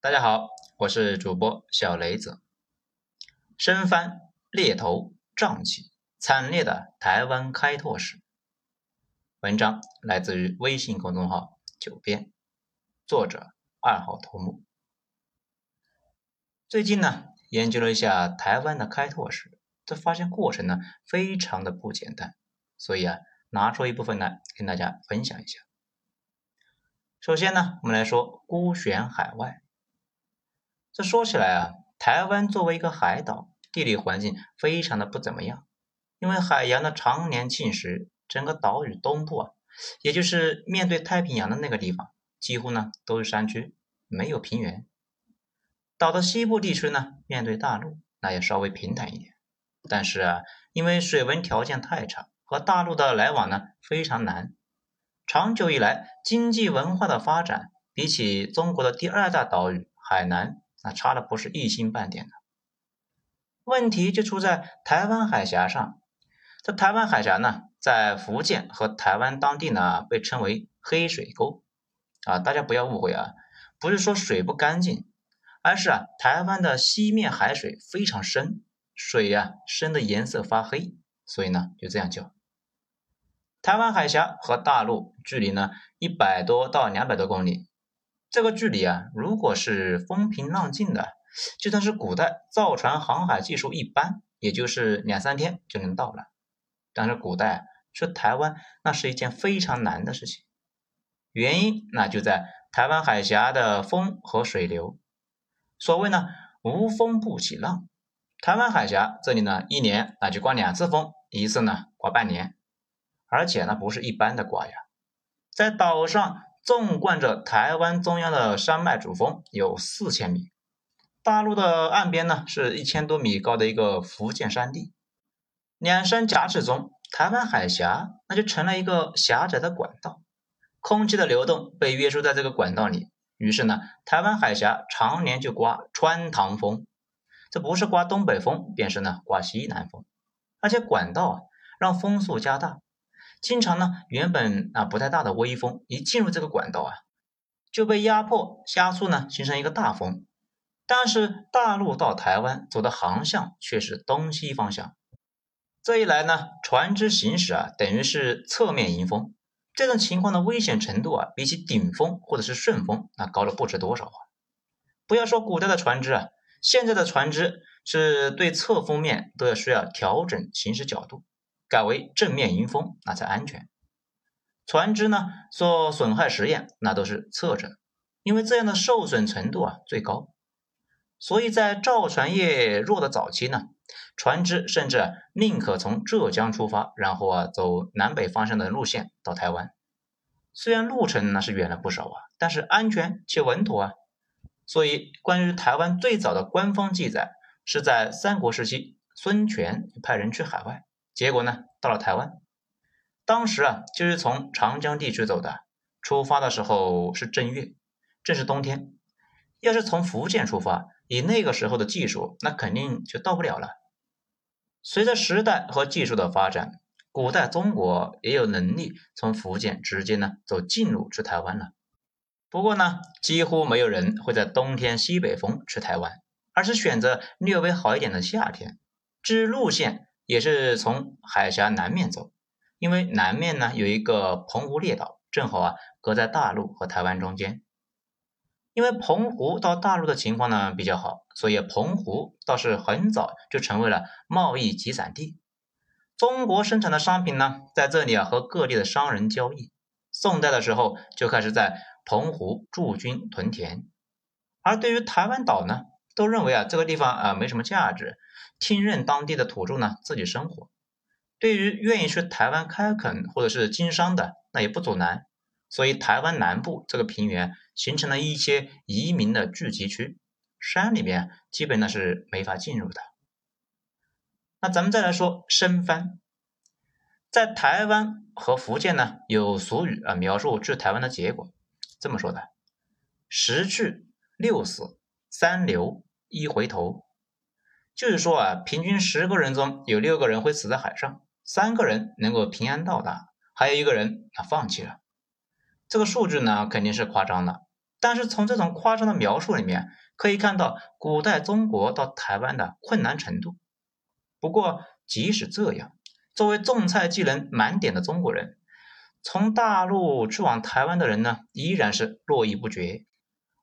大家好，我是主播小雷子。深翻猎头瘴气，惨烈的台湾开拓史。文章来自于微信公众号“九编”，作者二号头目。最近呢，研究了一下台湾的开拓史，这发现过程呢非常的不简单，所以啊，拿出一部分来跟大家分享一下。首先呢，我们来说孤悬海外。这说起来啊，台湾作为一个海岛，地理环境非常的不怎么样，因为海洋的常年侵蚀，整个岛屿东部啊，也就是面对太平洋的那个地方，几乎呢都是山区，没有平原。岛的西部地区呢，面对大陆，那也稍微平坦一点，但是啊，因为水文条件太差，和大陆的来往呢非常难，长久以来经济文化的发展，比起中国的第二大岛屿海南。那差的不是一星半点的，问题就出在台湾海峡上。这台湾海峡呢，在福建和台湾当地呢，被称为黑水沟啊。大家不要误会啊，不是说水不干净，而是啊，台湾的西面海水非常深，水呀深的颜色发黑，所以呢就这样叫。台湾海峡和大陆距离呢一百多到两百多公里。这个距离啊，如果是风平浪静的，就算是古代造船航海技术一般，也就是两三天就能到了。但是古代去台湾，那是一件非常难的事情。原因那就在台湾海峡的风和水流。所谓呢，无风不起浪。台湾海峡这里呢，一年那就刮两次风，一次呢刮半年，而且呢不是一般的刮呀，在岛上。纵贯着台湾中央的山脉主峰有四千米，大陆的岸边呢是一千多米高的一个福建山地，两山夹峙中，台湾海峡那就成了一个狭窄的管道，空气的流动被约束在这个管道里，于是呢，台湾海峡常年就刮穿堂风，这不是刮东北风，便是呢刮西南风，而且管道啊让风速加大。经常呢，原本啊不太大的微风一进入这个管道啊，就被压迫加速呢，形成一个大风。但是大陆到台湾走的航向却是东西方向，这一来呢，船只行驶啊等于是侧面迎风。这种情况的危险程度啊，比起顶风或者是顺风那高了不知多少啊！不要说古代的船只啊，现在的船只是对侧风面都要需要调整行驶角度。改为正面迎风，那才安全。船只呢做损害实验，那都是侧着，因为这样的受损程度啊最高。所以在造船业弱的早期呢，船只甚至宁可从浙江出发，然后啊走南北方向的路线到台湾。虽然路程那是远了不少啊，但是安全且稳妥啊。所以关于台湾最早的官方记载，是在三国时期，孙权派人去海外。结果呢，到了台湾，当时啊，就是从长江地区走的。出发的时候是正月，正是冬天。要是从福建出发，以那个时候的技术，那肯定就到不了了。随着时代和技术的发展，古代中国也有能力从福建直接呢走近路去台湾了。不过呢，几乎没有人会在冬天西北风去台湾，而是选择略微好一点的夏天。至于路线。也是从海峡南面走，因为南面呢有一个澎湖列岛，正好啊隔在大陆和台湾中间。因为澎湖到大陆的情况呢比较好，所以澎湖倒是很早就成为了贸易集散地。中国生产的商品呢在这里啊和各地的商人交易。宋代的时候就开始在澎湖驻军屯田，而对于台湾岛呢，都认为啊这个地方啊没什么价值。听任当地的土著呢自己生活，对于愿意去台湾开垦或者是经商的，那也不阻拦。所以台湾南部这个平原形成了一些移民的聚集区，山里面基本呢是没法进入的。那咱们再来说生番，在台湾和福建呢有俗语啊描述去台湾的结果，这么说的：十去六死三留一回头。就是说啊，平均十个人中有六个人会死在海上，三个人能够平安到达，还有一个人他放弃了。这个数据呢肯定是夸张的，但是从这种夸张的描述里面，可以看到古代中国到台湾的困难程度。不过，即使这样，作为种菜技能满点的中国人，从大陆去往台湾的人呢，依然是络绎不绝。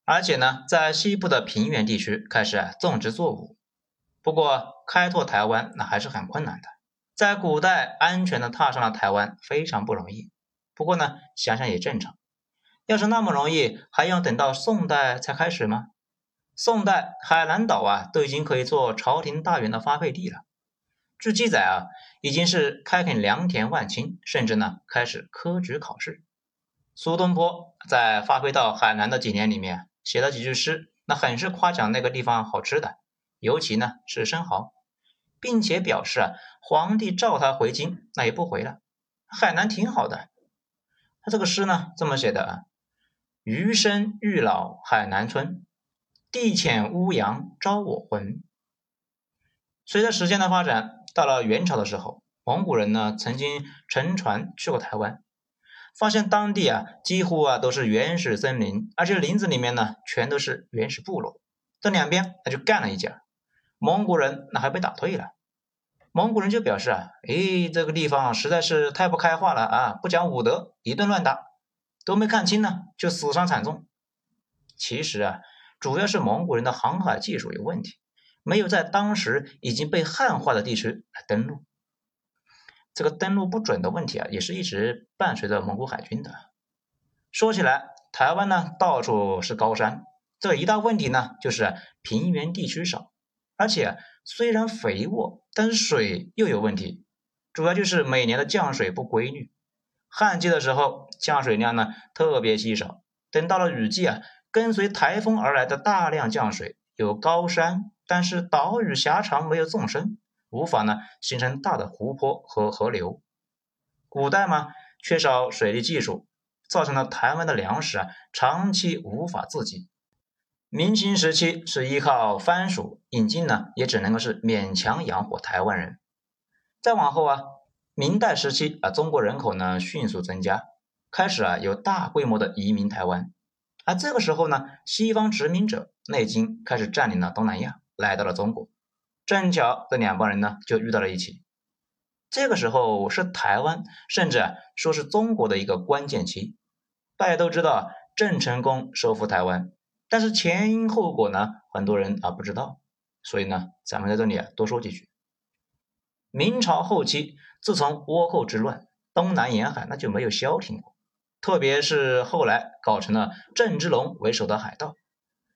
而且呢，在西部的平原地区开始种植作物。不过，开拓台湾那还是很困难的。在古代，安全的踏上了台湾非常不容易。不过呢，想想也正常。要是那么容易，还用等到宋代才开始吗？宋代海南岛啊，都已经可以做朝廷大员的发配地了。据记载啊，已经是开垦良田万顷，甚至呢开始科举考试。苏东坡在发配到海南的几年里面，写了几句诗，那很是夸奖那个地方好吃的，尤其呢是生蚝，并且表示啊，皇帝召他回京，那也不回了，海南挺好的。他这个诗呢这么写的啊。余生欲老海南村，地浅乌阳招我魂。随着时间的发展，到了元朝的时候，蒙古人呢曾经乘船去过台湾，发现当地啊几乎啊都是原始森林，而且林子里面呢全都是原始部落。这两边那就干了一架，蒙古人那还被打退了。蒙古人就表示啊，哎，这个地方实在是太不开化了啊，不讲武德，一顿乱打。都没看清呢，就死伤惨重。其实啊，主要是蒙古人的航海技术有问题，没有在当时已经被汉化的地区来登陆。这个登陆不准的问题啊，也是一直伴随着蒙古海军的。说起来，台湾呢到处是高山，这一大问题呢就是平原地区少，而且虽然肥沃，但水又有问题，主要就是每年的降水不规律。旱季的时候，降水量呢特别稀少。等到了雨季啊，跟随台风而来的大量降水，有高山，但是岛屿狭长，没有纵深，无法呢形成大的湖泊和河流。古代嘛，缺少水利技术，造成了台湾的粮食啊长期无法自给。明清时期是依靠番薯引进呢，也只能够是勉强养活台湾人。再往后啊。明代时期啊，中国人口呢迅速增加，开始啊有大规模的移民台湾。而这个时候呢，西方殖民者内经开始占领了东南亚，来到了中国。正巧这两帮人呢就遇到了一起。这个时候是台湾，甚至说是中国的一个关键期。大家都知道郑成功收复台湾，但是前因后果呢，很多人啊不知道。所以呢，咱们在这里啊多说几句。明朝后期。自从倭寇之乱，东南沿海那就没有消停过。特别是后来搞成了郑芝龙为首的海盗，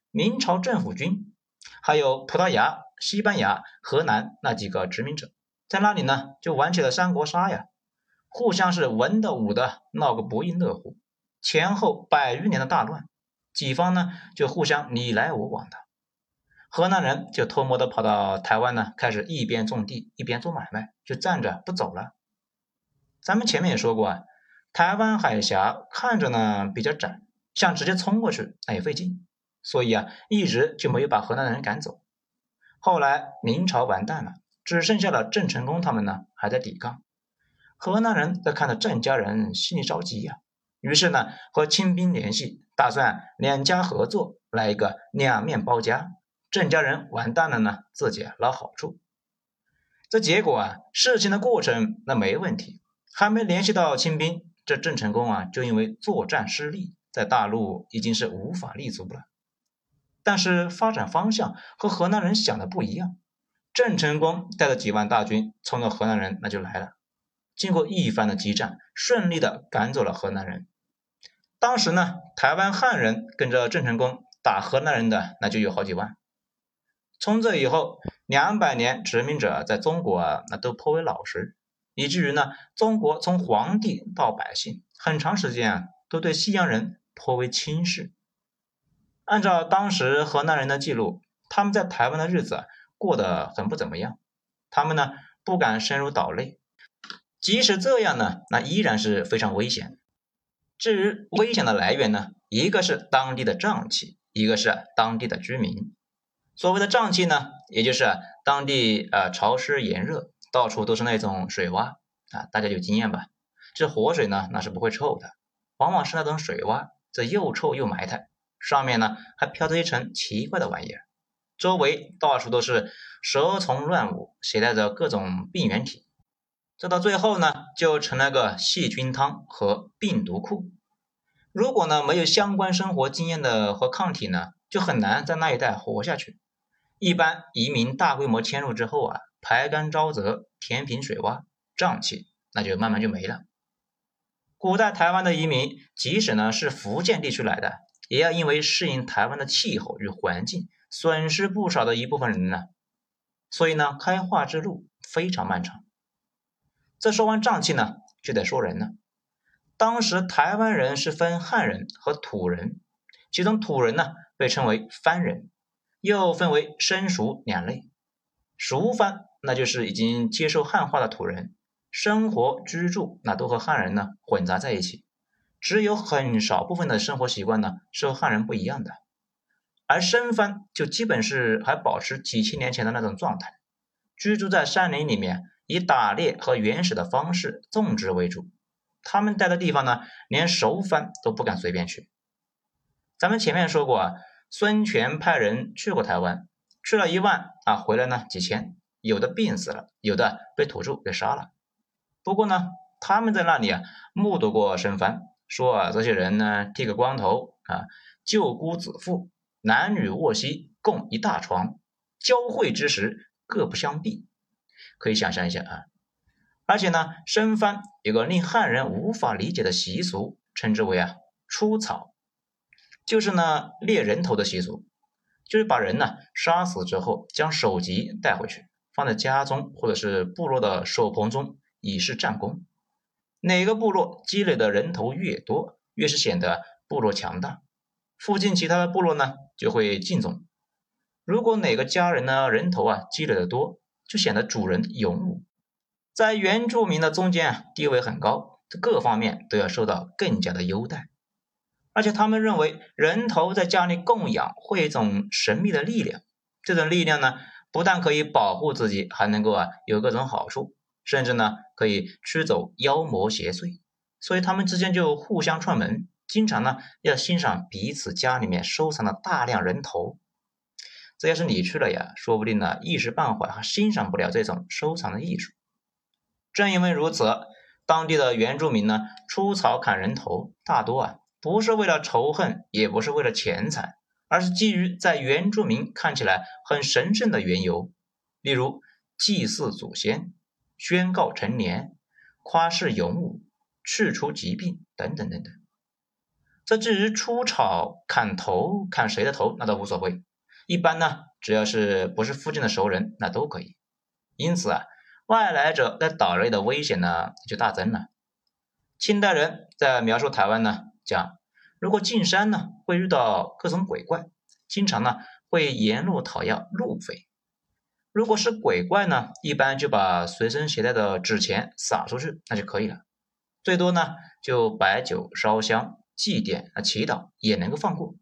明朝政府军，还有葡萄牙、西班牙、荷兰那几个殖民者，在那里呢就玩起了三国杀呀，互相是文的武的闹个不亦乐乎。前后百余年的大乱，几方呢就互相你来我往的。河南人就偷摸的跑到台湾呢，开始一边种地一边做买卖，就站着不走了。咱们前面也说过啊，台湾海峡看着呢比较窄，想直接冲过去那也费劲，所以啊一直就没有把河南人赶走。后来明朝完蛋了，只剩下了郑成功他们呢还在抵抗。河南人在看到郑家人心里着急呀，于是呢和清兵联系，打算两家合作来一个两面包夹。郑家人完蛋了呢，自己捞好处。这结果啊，事情的过程那没问题，还没联系到清兵，这郑成功啊就因为作战失利，在大陆已经是无法立足了。但是发展方向和河南人想的不一样，郑成功带着几万大军冲着河南人那就来了，经过一番的激战，顺利的赶走了河南人。当时呢，台湾汉人跟着郑成功打河南人的那就有好几万。从这以后，两百年殖民者在中国，那都颇为老实，以至于呢，中国从皇帝到百姓，很长时间啊，都对西洋人颇为轻视。按照当时河南人的记录，他们在台湾的日子过得很不怎么样，他们呢不敢深入岛内，即使这样呢，那依然是非常危险。至于危险的来源呢，一个是当地的瘴气，一个是当地的居民。所谓的瘴气呢，也就是当地啊潮湿炎热，到处都是那种水洼啊，大家有经验吧？这活水呢，那是不会臭的，往往是那种水洼，这又臭又埋汰，上面呢还飘着一层奇怪的玩意儿，周围到处都是蛇虫乱舞，携带着各种病原体。这到最后呢，就成了个细菌汤和病毒库。如果呢没有相关生活经验的和抗体呢，就很难在那一带活下去。一般移民大规模迁入之后啊，排干沼泽、填平水洼、瘴气，那就慢慢就没了。古代台湾的移民，即使呢是福建地区来的，也要因为适应台湾的气候与环境，损失不少的一部分人呢。所以呢，开化之路非常漫长。这说完瘴气呢，就得说人了。当时台湾人是分汉人和土人，其中土人呢被称为番人，又分为生熟两类。熟番那就是已经接受汉化的土人，生活居住那都和汉人呢混杂在一起，只有很少部分的生活习惯呢是和汉人不一样的。而生番就基本是还保持几千年前的那种状态，居住在山林里面。以打猎和原始的方式种植为主，他们待的地方呢，连熟番都不敢随便去。咱们前面说过啊，孙权派人去过台湾，去了一万啊，回来呢几千，有的病死了，有的被土著给杀了。不过呢，他们在那里啊，目睹过生番，说啊，这些人呢，剃个光头啊，舅姑子妇，男女卧息，共一大床，交会之时，各不相避。可以想象一下啊，而且呢，生番有个令汉人无法理解的习俗，称之为啊出草，就是呢猎人头的习俗，就是把人呢杀死之后，将首级带回去，放在家中或者是部落的手棚中，以示战功。哪个部落积累的人头越多，越是显得部落强大，附近其他的部落呢就会敬重。如果哪个家人呢人头啊积累的多，就显得主人勇武，在原住民的中间啊，地位很高，各方面都要受到更加的优待。而且他们认为人头在家里供养会有一种神秘的力量，这种力量呢，不但可以保护自己，还能够啊有各种好处，甚至呢可以驱走妖魔邪祟。所以他们之间就互相串门，经常呢要欣赏彼此家里面收藏的大量人头。这要是你去了呀，说不定呢一时半会还欣赏不了这种收藏的艺术。正因为如此，当地的原住民呢出草砍人头，大多啊不是为了仇恨，也不是为了钱财，而是基于在原住民看起来很神圣的缘由，例如祭祀祖先、宣告成年、夸示勇武、去除疾病等等等等。这至于出草砍头，砍谁的头那都无所谓。一般呢，只要是不是附近的熟人，那都可以。因此啊，外来者在岛内的危险呢就大增了。清代人在描述台湾呢，讲如果进山呢，会遇到各种鬼怪，经常呢会沿路讨要路费。如果是鬼怪呢，一般就把随身携带的纸钱撒出去，那就可以了。最多呢就摆酒烧香祭奠啊祈祷也能够放过。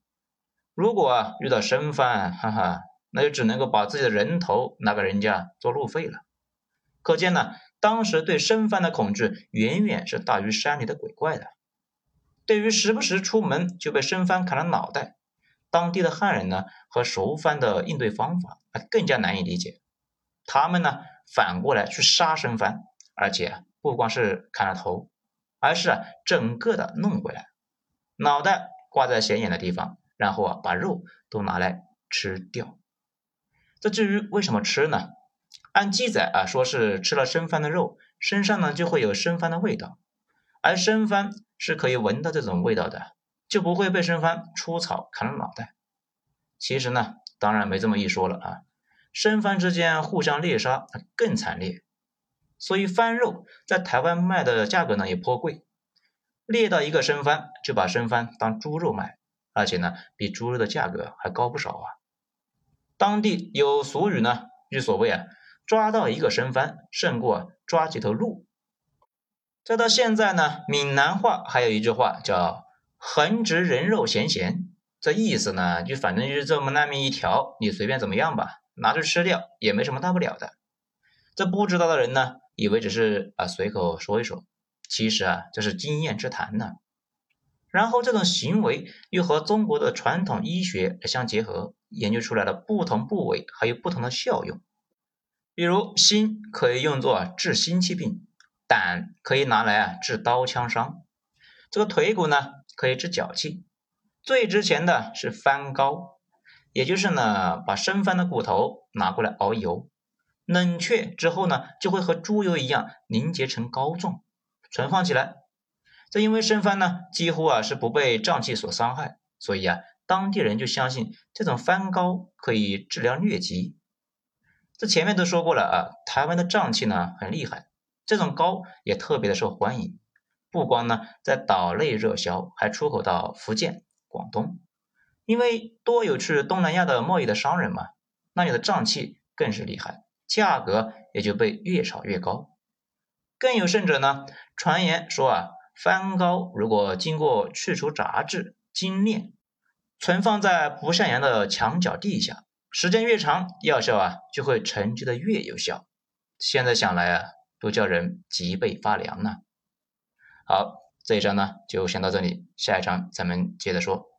如果啊遇到生番，哈哈，那就只能够把自己的人头拿给人家做路费了。可见呢，当时对生番的恐惧远远是大于山里的鬼怪的。对于时不时出门就被生番砍了脑袋，当地的汉人呢和熟番的应对方法啊更加难以理解。他们呢反过来去杀生番，而且不光是砍了头，而是整个的弄回来，脑袋挂在显眼的地方。然后啊，把肉都拿来吃掉。这至于为什么吃呢？按记载啊，说是吃了生番的肉，身上呢就会有生番的味道，而生番是可以闻到这种味道的，就不会被生番出草砍了脑袋。其实呢，当然没这么一说了啊，生番之间互相猎杀更惨烈，所以番肉在台湾卖的价格呢也颇贵，猎到一个生番就把生番当猪肉卖。而且呢，比猪肉的价格还高不少啊！当地有俗语呢，就所谓啊，抓到一个生番，胜过抓几头鹿。再到现在呢，闽南话还有一句话叫“横直人肉咸咸”，这意思呢，就反正就是这么烂命一条，你随便怎么样吧，拿去吃掉也没什么大不了的。这不知道的人呢，以为只是啊随口说一说，其实啊，这是经验之谈呢。然后这种行为又和中国的传统医学相结合，研究出来了不同部位还有不同的效用。比如心可以用作治心气病，胆可以拿来啊治刀枪伤，这个腿骨呢可以治脚气。最值钱的是番膏，也就是呢把生番的骨头拿过来熬油，冷却之后呢就会和猪油一样凝结成膏状，存放起来。这因为生番呢几乎啊是不被瘴气所伤害，所以啊当地人就相信这种番膏可以治疗疟疾。这前面都说过了啊，台湾的瘴气呢很厉害，这种膏也特别的受欢迎，不光呢在岛内热销，还出口到福建、广东。因为多有去东南亚的贸易的商人嘛，那里的瘴气更是厉害，价格也就被越炒越高。更有甚者呢，传言说啊。番膏如果经过去除杂质、精炼，存放在不向阳的墙角地下，时间越长，药效啊就会沉积的越有效。现在想来啊，都叫人脊背发凉呢。好，这一章呢就先到这里，下一章咱们接着说。